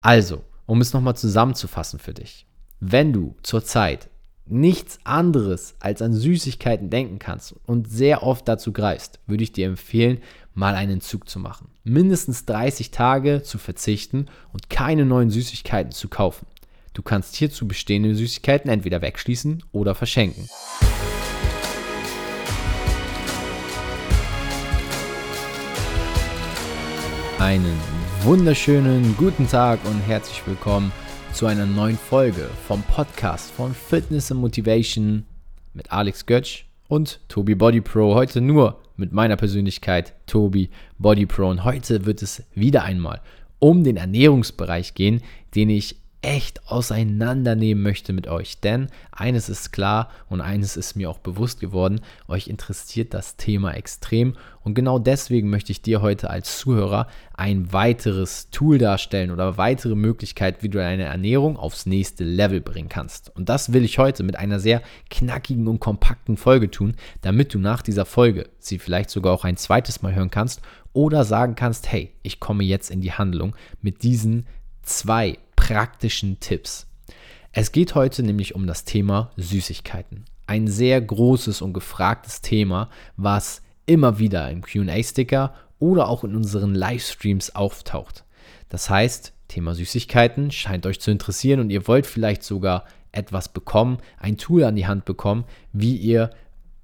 Also, um es nochmal zusammenzufassen für dich. Wenn du zurzeit nichts anderes als an Süßigkeiten denken kannst und sehr oft dazu greifst, würde ich dir empfehlen, mal einen Zug zu machen. Mindestens 30 Tage zu verzichten und keine neuen Süßigkeiten zu kaufen. Du kannst hierzu bestehende Süßigkeiten entweder wegschließen oder verschenken. Einen wunderschönen guten Tag und herzlich willkommen zu einer neuen Folge vom Podcast von Fitness and Motivation mit Alex Götsch und Tobi Body Pro. Heute nur mit meiner Persönlichkeit Tobi Body Pro und heute wird es wieder einmal um den Ernährungsbereich gehen, den ich echt auseinandernehmen möchte mit euch. Denn eines ist klar und eines ist mir auch bewusst geworden, euch interessiert das Thema extrem und genau deswegen möchte ich dir heute als Zuhörer ein weiteres Tool darstellen oder weitere Möglichkeit, wie du deine Ernährung aufs nächste Level bringen kannst. Und das will ich heute mit einer sehr knackigen und kompakten Folge tun, damit du nach dieser Folge sie vielleicht sogar auch ein zweites Mal hören kannst oder sagen kannst, hey, ich komme jetzt in die Handlung mit diesen zwei praktischen Tipps. Es geht heute nämlich um das Thema Süßigkeiten. Ein sehr großes und gefragtes Thema, was immer wieder im QA-Sticker oder auch in unseren Livestreams auftaucht. Das heißt, Thema Süßigkeiten scheint euch zu interessieren und ihr wollt vielleicht sogar etwas bekommen, ein Tool an die Hand bekommen, wie ihr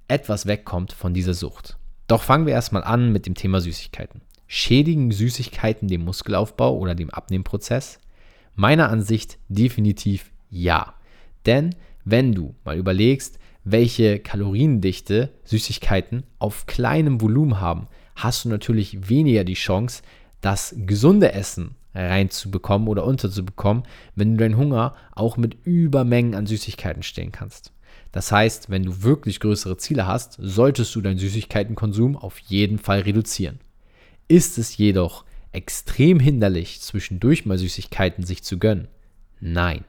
etwas wegkommt von dieser Sucht. Doch fangen wir erstmal an mit dem Thema Süßigkeiten. Schädigen Süßigkeiten den Muskelaufbau oder den Abnehmprozess? Meiner Ansicht definitiv ja. Denn wenn du mal überlegst, welche Kaloriendichte Süßigkeiten auf kleinem Volumen haben, hast du natürlich weniger die Chance, das gesunde Essen reinzubekommen oder unterzubekommen, wenn du deinen Hunger auch mit Übermengen an Süßigkeiten stellen kannst. Das heißt, wenn du wirklich größere Ziele hast, solltest du deinen Süßigkeitenkonsum auf jeden Fall reduzieren. Ist es jedoch extrem hinderlich, zwischendurch mal Süßigkeiten sich zu gönnen? Nein.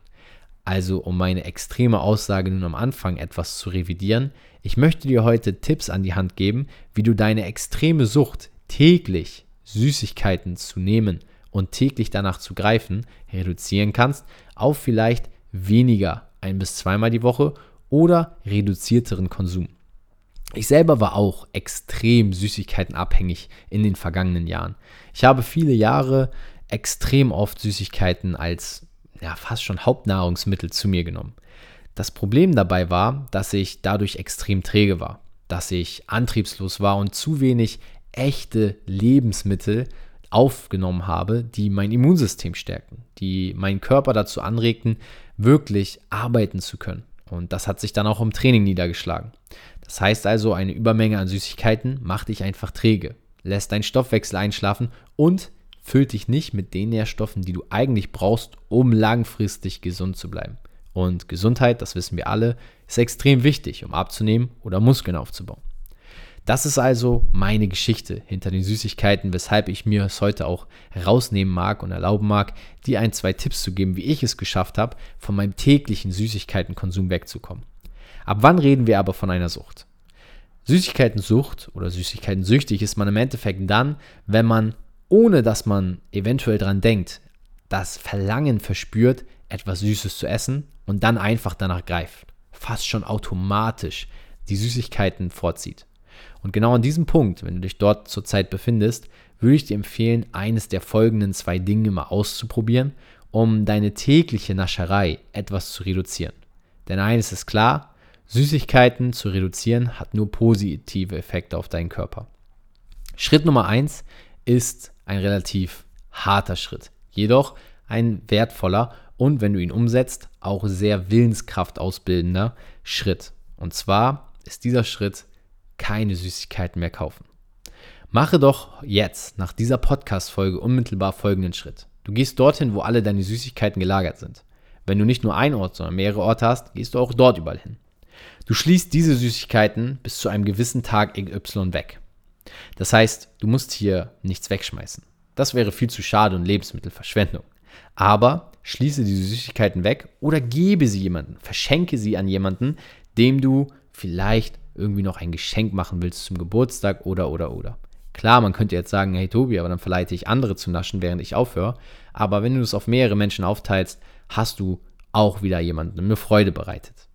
Also, um meine extreme Aussage nun am Anfang etwas zu revidieren, ich möchte dir heute Tipps an die Hand geben, wie du deine extreme Sucht, täglich Süßigkeiten zu nehmen und täglich danach zu greifen, reduzieren kannst auf vielleicht weniger, ein bis zweimal die Woche oder reduzierteren Konsum. Ich selber war auch extrem Süßigkeitenabhängig in den vergangenen Jahren. Ich habe viele Jahre extrem oft Süßigkeiten als ja, fast schon Hauptnahrungsmittel zu mir genommen. Das Problem dabei war, dass ich dadurch extrem träge war, dass ich antriebslos war und zu wenig echte Lebensmittel aufgenommen habe, die mein Immunsystem stärken, die meinen Körper dazu anregten, wirklich arbeiten zu können. Und das hat sich dann auch im Training niedergeschlagen. Das heißt also, eine Übermenge an Süßigkeiten macht dich einfach träge, lässt deinen Stoffwechsel einschlafen und füllt dich nicht mit den Nährstoffen, die du eigentlich brauchst, um langfristig gesund zu bleiben. Und Gesundheit, das wissen wir alle, ist extrem wichtig, um abzunehmen oder Muskeln aufzubauen. Das ist also meine Geschichte hinter den Süßigkeiten, weshalb ich mir es heute auch rausnehmen mag und erlauben mag, dir ein, zwei Tipps zu geben, wie ich es geschafft habe, von meinem täglichen Süßigkeitenkonsum wegzukommen. Ab wann reden wir aber von einer Sucht? Süßigkeitensucht oder Süßigkeitensüchtig ist man im Endeffekt dann, wenn man, ohne dass man eventuell dran denkt, das Verlangen verspürt, etwas Süßes zu essen und dann einfach danach greift. Fast schon automatisch die Süßigkeiten vorzieht. Und genau an diesem Punkt, wenn du dich dort zurzeit befindest, würde ich dir empfehlen, eines der folgenden zwei Dinge mal auszuprobieren, um deine tägliche Nascherei etwas zu reduzieren. Denn eines ist klar, Süßigkeiten zu reduzieren hat nur positive Effekte auf deinen Körper. Schritt Nummer eins ist ein relativ harter Schritt, jedoch ein wertvoller und wenn du ihn umsetzt, auch sehr Willenskraft ausbildender Schritt. Und zwar ist dieser Schritt keine Süßigkeiten mehr kaufen. Mache doch jetzt nach dieser Podcast-Folge unmittelbar folgenden Schritt. Du gehst dorthin, wo alle deine Süßigkeiten gelagert sind. Wenn du nicht nur einen Ort, sondern mehrere Orte hast, gehst du auch dort überall hin. Du schließt diese Süßigkeiten bis zu einem gewissen Tag XY weg. Das heißt, du musst hier nichts wegschmeißen. Das wäre viel zu schade und Lebensmittelverschwendung. Aber schließe diese Süßigkeiten weg oder gebe sie jemandem, verschenke sie an jemanden, dem du vielleicht irgendwie noch ein Geschenk machen willst zum Geburtstag oder oder oder. Klar, man könnte jetzt sagen, hey Tobi, aber dann verleite ich andere zu naschen, während ich aufhöre. aber wenn du es auf mehrere Menschen aufteilst, hast du auch wieder jemandem eine Freude bereitet.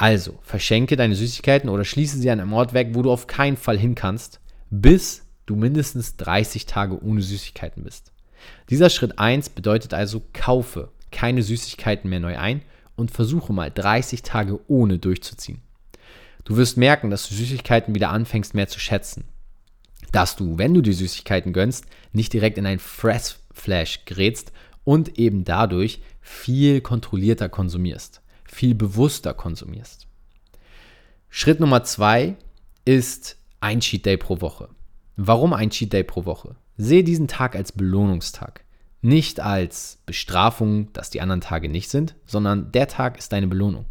Also, verschenke deine Süßigkeiten oder schließe sie an einem Ort weg, wo du auf keinen Fall hin kannst, bis du mindestens 30 Tage ohne Süßigkeiten bist. Dieser Schritt 1 bedeutet also, kaufe keine Süßigkeiten mehr neu ein und versuche mal 30 Tage ohne durchzuziehen. Du wirst merken, dass du Süßigkeiten wieder anfängst mehr zu schätzen. Dass du, wenn du die Süßigkeiten gönnst, nicht direkt in ein Fressflash gerätst und eben dadurch viel kontrollierter konsumierst, viel bewusster konsumierst. Schritt Nummer zwei ist ein Cheat Day pro Woche. Warum ein Cheat Day pro Woche? Sehe diesen Tag als Belohnungstag. Nicht als Bestrafung, dass die anderen Tage nicht sind, sondern der Tag ist deine Belohnung.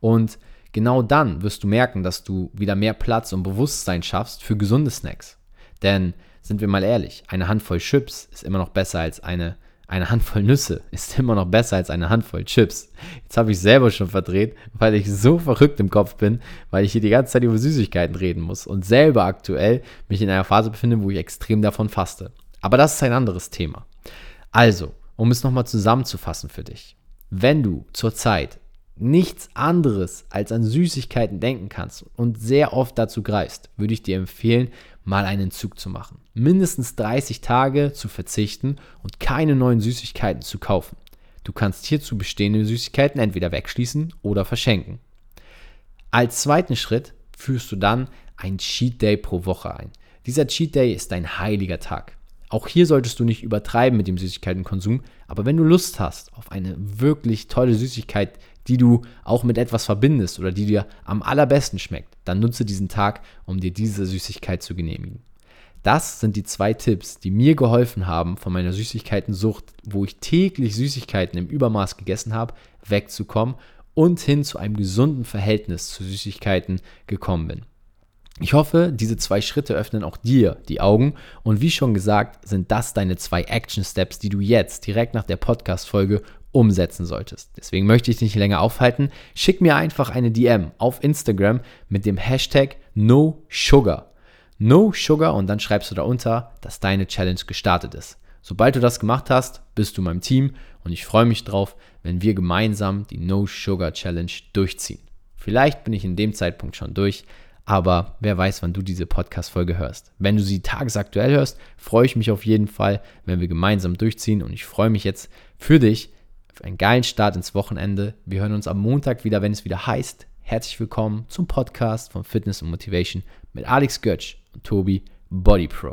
Und genau dann wirst du merken, dass du wieder mehr Platz und Bewusstsein schaffst für gesunde Snacks. Denn, sind wir mal ehrlich, eine Handvoll Chips ist immer noch besser als eine eine Handvoll Nüsse ist immer noch besser als eine Handvoll Chips. Jetzt habe ich selber schon verdreht, weil ich so verrückt im Kopf bin, weil ich hier die ganze Zeit über Süßigkeiten reden muss und selber aktuell mich in einer Phase befinde, wo ich extrem davon faste. Aber das ist ein anderes Thema. Also, um es nochmal zusammenzufassen für dich. Wenn du zurzeit nichts anderes als an Süßigkeiten denken kannst und sehr oft dazu greifst, würde ich dir empfehlen, mal einen Zug zu machen. Mindestens 30 Tage zu verzichten und keine neuen Süßigkeiten zu kaufen. Du kannst hierzu bestehende Süßigkeiten entweder wegschließen oder verschenken. Als zweiten Schritt führst du dann ein Cheat Day pro Woche ein. Dieser Cheat Day ist ein heiliger Tag. Auch hier solltest du nicht übertreiben mit dem Süßigkeitenkonsum, aber wenn du Lust hast auf eine wirklich tolle Süßigkeit, die du auch mit etwas verbindest oder die dir am allerbesten schmeckt, dann nutze diesen Tag, um dir diese Süßigkeit zu genehmigen. Das sind die zwei Tipps, die mir geholfen haben, von meiner Süßigkeitensucht, wo ich täglich Süßigkeiten im Übermaß gegessen habe, wegzukommen und hin zu einem gesunden Verhältnis zu Süßigkeiten gekommen bin. Ich hoffe, diese zwei Schritte öffnen auch dir die Augen und wie schon gesagt, sind das deine zwei Action Steps, die du jetzt direkt nach der Podcast-Folge umsetzen solltest. Deswegen möchte ich dich nicht länger aufhalten. Schick mir einfach eine DM auf Instagram mit dem Hashtag NoSugar. No Sugar und dann schreibst du darunter, dass deine Challenge gestartet ist. Sobald du das gemacht hast, bist du meinem Team und ich freue mich drauf, wenn wir gemeinsam die No Sugar Challenge durchziehen. Vielleicht bin ich in dem Zeitpunkt schon durch, aber wer weiß, wann du diese Podcast-Folge hörst. Wenn du sie tagesaktuell hörst, freue ich mich auf jeden Fall, wenn wir gemeinsam durchziehen und ich freue mich jetzt für dich einen geilen Start ins Wochenende. Wir hören uns am Montag wieder, wenn es wieder heißt. Herzlich willkommen zum Podcast von Fitness und Motivation mit Alex Götsch und Tobi Body Pro.